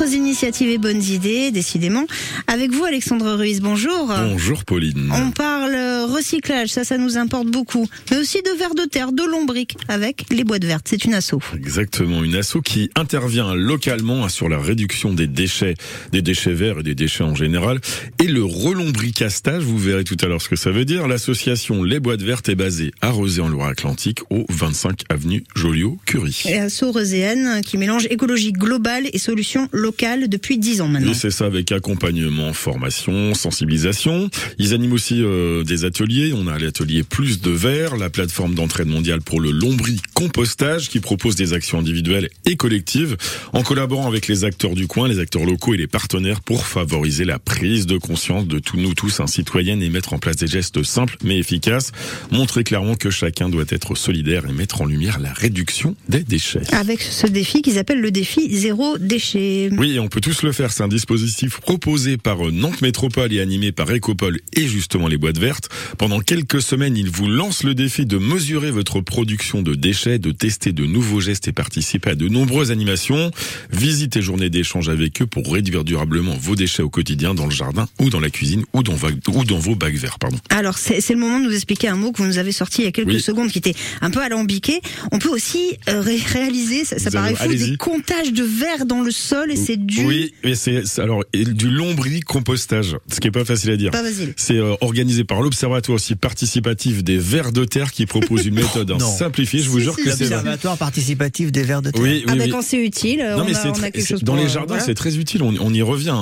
Autres initiatives et bonnes idées, décidément. Avec vous, Alexandre Ruiz, bonjour. Bonjour Pauline. On parle recyclage, ça, ça nous importe beaucoup. Mais aussi de verre de terre, de lombric, avec les boîtes vertes. C'est une asso. Exactement, une asso qui intervient localement sur la réduction des déchets, des déchets verts et des déchets en général. Et le relombricastage, vous verrez tout à l'heure ce que ça veut dire. L'association Les Boîtes Vertes est basée à Rosé en Loire-Atlantique, au 25 avenue Joliot-Curie. Et asso roséenne qui mélange écologie globale et solutions locales depuis 10 ans maintenant. C'est ça avec accompagnement, formation, sensibilisation. Ils animent aussi euh, des ateliers. On a l'atelier Plus de Verre, la plateforme d'entraide mondiale pour le lombricompostage qui propose des actions individuelles et collectives en collaborant avec les acteurs du coin, les acteurs locaux et les partenaires pour favoriser la prise de conscience de tous nous tous, un citoyen et mettre en place des gestes simples mais efficaces. Montrer clairement que chacun doit être solidaire et mettre en lumière la réduction des déchets. Avec ce défi qu'ils appellent le défi zéro déchet. Oui, on peut tous le faire. C'est un dispositif proposé par euh, Nantes Métropole et animé par Ecopol et justement les boîtes vertes. Pendant quelques semaines, ils vous lancent le défi de mesurer votre production de déchets, de tester de nouveaux gestes et participer à de nombreuses animations. Visitez journées d'échange avec eux pour réduire durablement vos déchets au quotidien dans le jardin ou dans la cuisine ou dans, ou dans vos bacs verts. Pardon. Alors, c'est le moment de nous expliquer un mot que vous nous avez sorti il y a quelques secondes qui était un peu alambiqué. On peut aussi euh, réaliser, ça, ça paraît fou, des comptages de verre dans le sol et c'est du... Oui, mais c'est alors du lombricompostage, ce qui est pas facile à dire. Pas facile. C'est euh, organisé par l'Observatoire aussi participatif des vers de terre qui propose une méthode Non. simplifiée. Je vous Si, jure si, que c'est. L'observatoire participatif des vers de terre. Oui, Ah oui, bah oui. quand c'est utile, Non on, mais a, c'est on a très- quelque chose dans pour, les euh, jardins, voilà. c'est très utile. On, on y revient.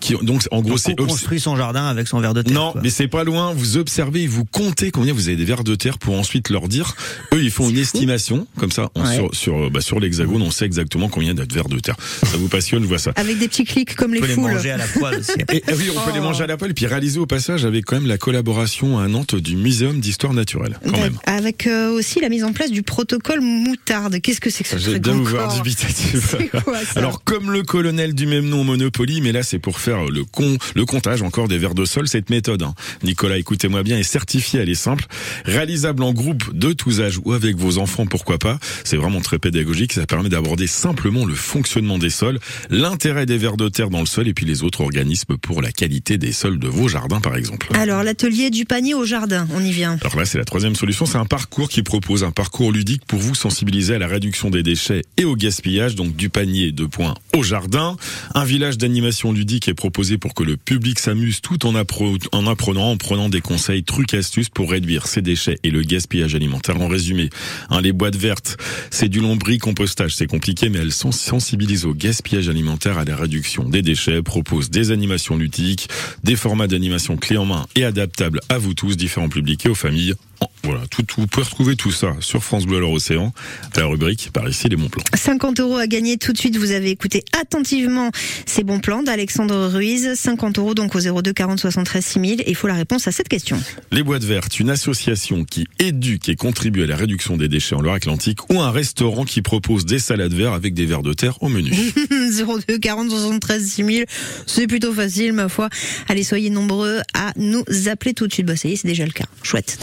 Qui, donc en gros, c'est construit son jardin avec son vers de terre. non, quoi. mais c'est pas loin. Vous observez, vous comptez combien vous avez des vers de terre pour ensuite leur dire. Eux, ils font une estimation comme ça on- Ouais. sur sur bah, sur l'hexagone. On sait exactement combien il y a de vers de terre. Ça vous passionne, je vois ça. Avec des petits clics comme on les peut les foules. manger à la poêle aussi. Et oui, on peut les manger à la poêle, puis réaliser au passage avec quand même la collaboration à Nantes du Muséum d'histoire naturelle, quand même. Avec euh, aussi la mise en place du protocole moutarde. Qu'est-ce que c'est que ce J'ai truc bien. C'est quoi ça Alors comme le colonel du même nom Monopoly, mais là c'est pour faire le con, le comptage encore des vers de sol. Cette méthode, hein. Nicolas, écoutez-moi bien, est certifiée, elle est simple, réalisable en groupe de tous âges ou avec vos enfants, pourquoi pas. C'est vraiment très pédagogique. Ça permet d'aborder simplement le fonctionnement des sols, l'intérêt des vers de terre dans le sol et puis les autres organismes pour la qualité des sols de vos jardins, par exemple. Alors l'atelier du panier au jardin, on y vient. Alors là, c'est la troisième solution. C'est un parcours qui propose un parcours ludique pour vous sensibiliser à la réduction des déchets et au gaspillage, donc du panier de points au jardin. Un village d'animation ludique est proposé pour que le public s'amuse tout en, apprenant, en prenant des conseils, trucs, astuces pour réduire ses déchets et le gaspillage alimentaire. En résumé, hein, les boîtes vertes, c'est du lombricompostage. C'est compliqué, mais elles sont sensibilisent au gaspillage alimentaire, à la réduction des déchets, proposent des animations ludiques, des formats d'animation clés en main et adaptables à vous tous, différents publics et aux familles. Oh, Voilà, tout, tout- vous pouvez retrouver tout ça sur France Bleu alors Océan, à la rubrique par ici les bons plans. 50 euros à gagner tout de suite. Vous avez écouté attentivement ces bons plans d'Alexandre Ruiz. 50 euros donc au 02 40 73 6000. Et il faut la réponse à cette question. Les Boîtes Vertes, une association qui éduque et contribue à la réduction des déchets en Loire-Atlantique ou un restaurant qui propose des salades vertes avec des vers de terre au menu. 02 40 73 6000. C'est plutôt facile, ma foi. Allez, soyez nombreux à nous appeler tout de suite. Bah, ça y est, c'est déjà le cas. Chouette.